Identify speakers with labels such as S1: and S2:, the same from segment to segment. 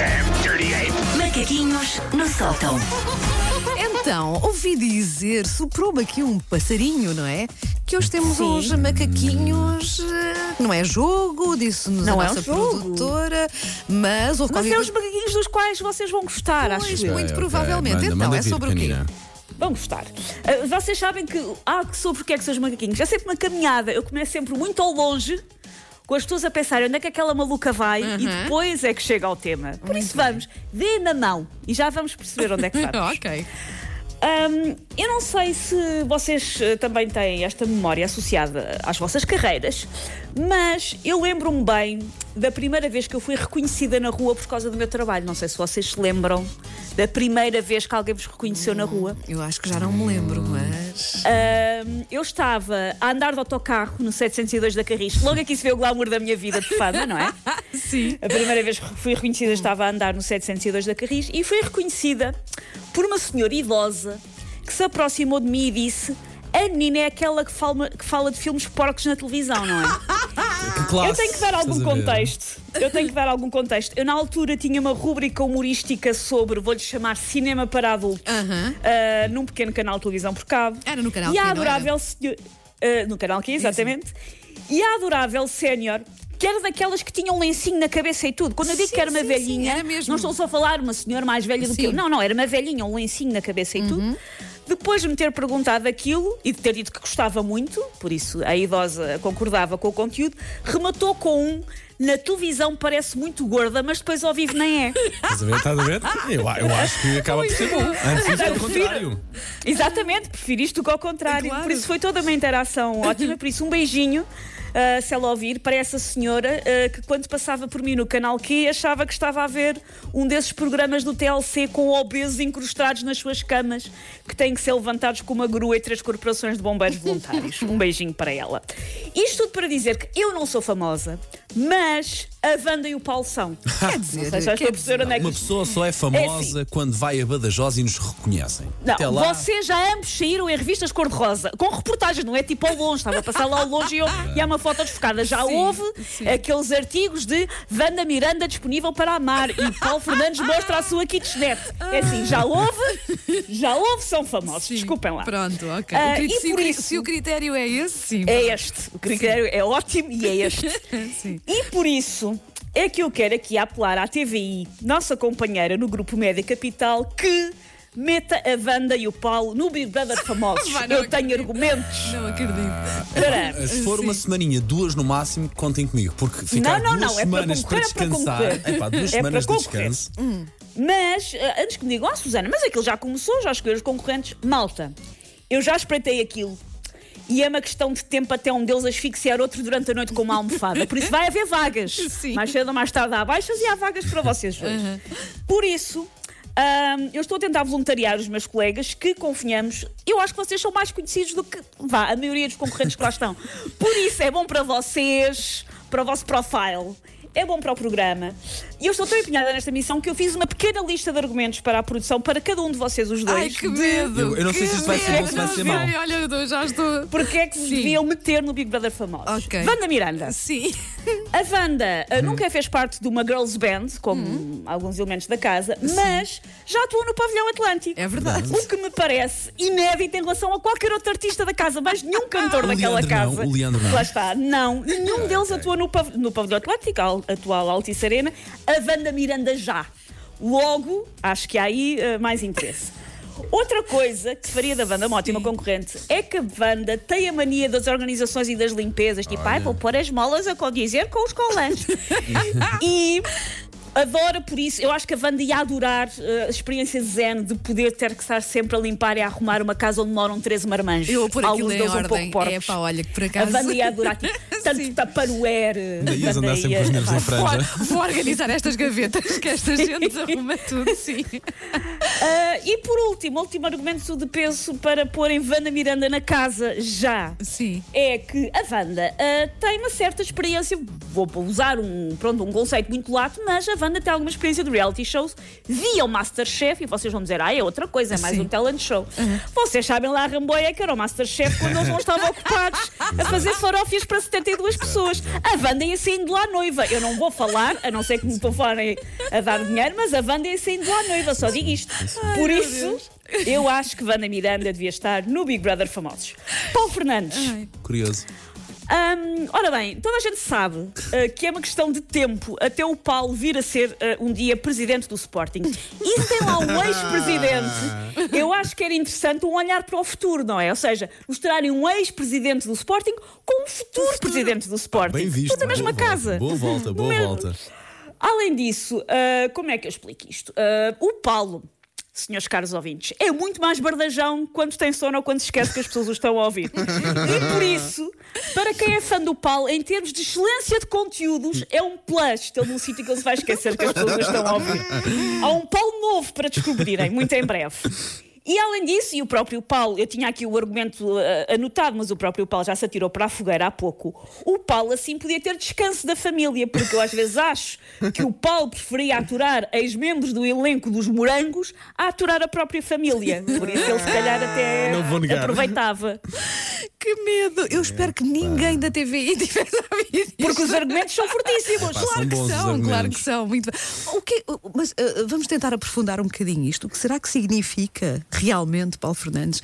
S1: damn dirty ape!
S2: Macaquinhos no sótão.
S3: Então, ouvi dizer, soprou-me aqui um passarinho, não é? Que hoje temos
S4: Sim.
S3: hoje macaquinhos. eh, Não é jogo, disse-nos a
S4: Não é um
S3: nossa
S4: jogo.
S3: produtora, mas houve
S4: Mas
S3: qualquer
S4: é os macaquinhos dos quais vocês vão gostar,
S3: Pois,
S4: acho eu.
S3: muito
S5: Ok,
S3: provavelmente.
S5: manda-
S3: então,
S5: manda
S3: é
S5: vir,
S3: sobre o quê?
S5: pequenina.
S4: Vão gostar. Ah, vocês sabem que. Ah, que sobre o que é que são os macaquinhos? É sempre uma caminhada. Eu começo sempre muito ao longe. Com as pessoas a pensar onde é que aquela maluca vai e
S3: Uhum.
S4: depois é que chega ao tema. Por isso vamos, dê na mão e já vamos perceber onde é que vamos.
S3: ok.
S4: Hum, eu não sei se vocês eh, também têm esta memória associada às vossas carreiras, mas eu lembro-me bem da primeira vez que eu fui reconhecida na rua por causa do meu trabalho. Não sei se vocês se lembram da primeira vez que alguém vos reconheceu na rua.
S3: Eu acho que já não me lembro, mas.
S4: Eu estava a andar de autocarro no 702 da Carris. Logo aqui se vê o glamour da minha vida de fama, não é?
S3: Sim.
S4: A primeira vez que fui reconhecida estava a andar no 702 da Carris e fui reconhecida por uma senhora idosa que se aproximou de mim e disse: A menina é aquela que fala, que fala de filmes porcos na televisão, não é?
S5: Que classe,
S4: Eu tenho que dar algum contexto. Eu tenho que dar algum contexto. Eu, na altura, tinha uma rúbrica humorística sobre, vou-lhe chamar Cinema para Adultos,
S3: Aham.
S4: ah, num pequeno canal de televisão por cabo.
S3: Era no canal
S4: E a adorável senhor. ah, no canal Q, exatamente. E a adorável sénior. Que era daquelas que tinham um lencinho na cabeça e tudo. Quando eu digo
S3: Sim,
S4: que era uma
S3: sim,
S4: velhinha,
S3: sim, era mesmo.
S4: não estou só a falar uma senhora mais velha do que
S3: Sim. Uhum.
S4: eu. Não, não, era uma velhinha, um lencinho na cabeça e tudo. Depois de me ter perguntado aquilo e de ter dito que gostava muito, por isso a idosa concordava com o conteúdo, rematou com um. Na televisão parece muito gorda, mas depois ao vivo nem é.
S5: Estás a ver? Estás a ver? Eu, eu acho que acaba por ser bom. Antes disso, é o contrário.
S4: Exatamente, prefiro isto do que ao contrário.
S3: Claro.
S4: Por isso foi toda uma interação ótima. Por isso, um beijinho. ah, se ela ouvir, para essa senhora ah, que, quando passava por mim no canal Q, achava que estava a ver um desses programas do TLC com obesos incrustados nas suas camas, que têm que ser levantados com uma grua e três corporações de bombeiros voluntários. Um beijinho para ela. Isto tudo para dizer que eu não sou famosa, mas a Wanda e o Paulo são.
S3: Quer dizer,
S4: Não sei se onde é que
S5: Uma pessoa só é famosa quando vai a Badajoz e nos reconhecem.
S4: Não,
S5: Até lá.
S4: vocês já ambos saíram em revistas cor-de-rosa, com reportagens, não é tipo ao longe, estava a passar lá ao longe e, eu, e há uma foto desfocada. Já
S3: Sim,
S4: houve
S3: sim.
S4: aqueles artigos de Wanda Miranda disponível para amar e Paulo Fernandes mostra a sua kitchenette. É assim, já houve, já houve, são famosos,
S3: Sim.
S4: desculpem lá.
S3: Pronto, ok.
S4: E
S3: se,
S4: isso-
S3: se o critério é esse, sim.
S4: É este, o critério é ótimo e é este.
S3: Sim.
S4: E por isso é que eu quero aqui apelar à TVI, nossa companheira no Grupo Média Capital, que meta a Wanda e o Paulo no Big Brother Famosos.
S3: Vai, não
S4: eu tenho
S3: acredito.
S4: argumentos
S3: Não acredito.
S4: para.
S5: Se for uma semaninha, duas no máximo, contem comigo. Porque ficar
S4: Não, não,
S5: duas
S4: não, é para
S5: semanas para,
S4: concorrer, é para
S5: descansar. Epá, duas
S4: É
S5: semanas
S4: para
S5: de descanso.
S4: Mas, eh, antes que me digam, ah, Susana, mas aquilo já começou, já escolheram os concorrentes. Malta, eu já espreitei aquilo. E é uma questão de tempo até um deles asfixiar outro durante a noite com uma almofada. Por isso vai haver vagas.
S3: Sim.
S4: Mais cedo ou mais tarde há baixas e há vagas para vocês dois. Por isso, ahm, eu estou a tentar voluntariar os meus colegas que, confiamos, eu acho que vocês são mais conhecidos do que vá, a maioria dos concorrentes que lá estão. Por isso é bom para vocês, para o vosso profile. É bom para o programa. E eu estou tão empenhada nesta missão que eu fiz uma pequena lista de argumentos para a produção para cada um de vocês, os dois.
S3: Ai, que
S4: de
S3: medo!
S5: Eu- eu não sei se isto vai ser bom, se vai ser mau.
S3: Olha, eu já estou.
S4: Porque é que se
S3: Sim.
S4: deviam meter no Big Brother famosos?
S3: Ok.
S4: Wanda Miranda.
S3: Sim.
S4: A Wanda uh, nunca fez parte de uma girls band, como alguns elementos da casa, mas já atuou no Pavilhão Atlântico.
S3: É verdade.
S4: O que me parece inédito em relação a qualquer outro artista da casa, mas nenhum cantor
S5: O
S4: daquela
S5: Leandro não,
S4: casa.
S5: o Leandro não.
S4: Lá está, não. Nenhum deles atuou no, pav- no Pavilhão Atlântico, a atual Altice Arena. A Wanda Miranda já. Logo, acho que há aí uh, mais interesse. Outra coisa que faria da Wanda uma ótima concorrente é que a Wanda tem a mania das organizações e das limpezas, tipo, ai, vou pôr as molas a condizer com os colãs. e adora por isso. Eu acho que a Wanda ia adorar uh, a experiência zen de poder ter que estar sempre a limpar e a arrumar uma casa onde moram 13 marmanjos.
S3: Eu vou pôr aquilo
S4: Alguns
S3: em
S4: deles um pouco
S3: É pá, olha, que por
S4: A
S3: acaso.
S4: Wanda ia adorar tipo, tanto.
S5: Daí ias andar sempre com os nervos
S3: Vou,
S5: franja.
S3: vou organizar estas gavetas que esta gente arruma tudo, sim.
S4: Ah, e por último, último argumento de peso para pôr em Wanda Miranda na casa já.
S3: Sim.
S4: É que a Wanda ah, tem uma certa experiência, vou usar um, pronto, um conceito muito lato, mas a Wanda tem alguma experiência de reality shows via o Masterchef e vocês vão dizer, ah, é outra coisa, é mais
S3: Sim.
S4: um talent show. Vocês sabem lá a Ramboia que era o Masterchef quando eles não estavam ocupados a fazer farófias para 75 42 pessoas. A Wanda ia saindo lá noiva. Eu não vou falar, a não ser que me telefonem a dar dinheiro, mas a Wanda ia saindo lá noiva, só digo isto. Por isso, eu acho que Wanda Miranda devia estar no Big Brother Famosos. Paulo Fernandes.
S5: Curioso.
S4: Hum, ora bem, toda a gente sabe uh, que é uma questão de tempo até o Paulo vir a ser uh, um dia presidente do Sporting. E se tem lá um ex-presidente, eu acho que era interessante um olhar para o futuro, não é? Ou seja, mostrarem um ex-presidente do Sporting com um futuro presidente do Sporting.
S5: Bem visto.
S4: Tudo na mesma
S5: boa
S4: casa.
S5: Volta. Boa volta, boa volta.
S4: Além disso, uh, como é que eu explico isto? O Paulo, senhores caros ouvintes, é muito mais bardajão quando tem sono ou quando se esquece que as pessoas o estão a ouvir. E por isso, para quem é fã do Paulo, em termos de excelência de conteúdos, é um plus. Ele num sítio que ele se vai esquecer que as pessoas o estão a ouvir. Há um Paulo novo para descobrirem, muito em breve. E além disso, e o próprio Paulo, eu tinha aqui o argumento uh, anotado, mas o próprio Paulo já se atirou para a fogueira há pouco. O Paulo assim podia ter descanso da família, porque eu às vezes acho que o Paulo preferia aturar ex-membros do elenco dos morangos a aturar a própria família. Por isso ele se calhar até aproveitava.
S3: Que medo! Eu espero que ninguém da TVI tivesse isto.
S4: Porque os argumentos são fortíssimos.
S5: Pá, são
S3: Claro que
S5: bons os
S3: são, claro que são. Muito bem. O que, mas uh, vamos tentar aprofundar um bocadinho isto. O que será que significa realmente, Paulo Fernandes,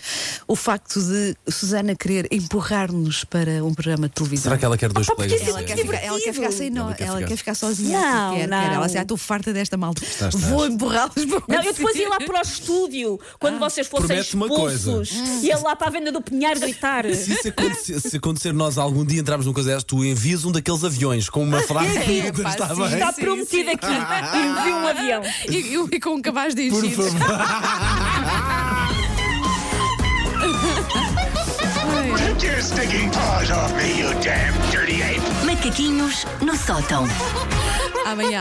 S3: o facto de Susana querer empurrar-nos para um programa de televisão?
S5: Será que ela quer dois
S4: Ah, porque
S5: colegas?
S3: Ela quer, ficar, ela quer ficar sem nós,
S5: Ela quer
S3: ela
S5: ficar.
S3: quer ficar sozinha.
S4: Não,
S3: quer, quer.
S4: não.
S3: Ela assim, "Ah, estou farta desta malta.
S5: Estás, estás.
S3: Vou empurrá-los para o
S4: Não, eu depois
S3: sítio."
S4: ia lá para o estúdio, quando vocês fossem
S5: Promete uma coisa.
S4: expulsos. Ia lá para a venda do Pinheiro gritar.
S5: Se isso acontecer, se acontecer nós algum dia entrarmos num coisa dessas, tu envias um daqueles aviões com uma frase
S3: É, pá,
S5: está
S3: sim?
S4: Está prometido aqui. Envie um avião.
S3: E, e- e com um cabaz de
S5: Por
S3: enchidos.
S5: favor.
S1: Take your stinking paws off me, you damn dirty ape!
S2: Macaquinhos no sótão.
S3: Amanhã.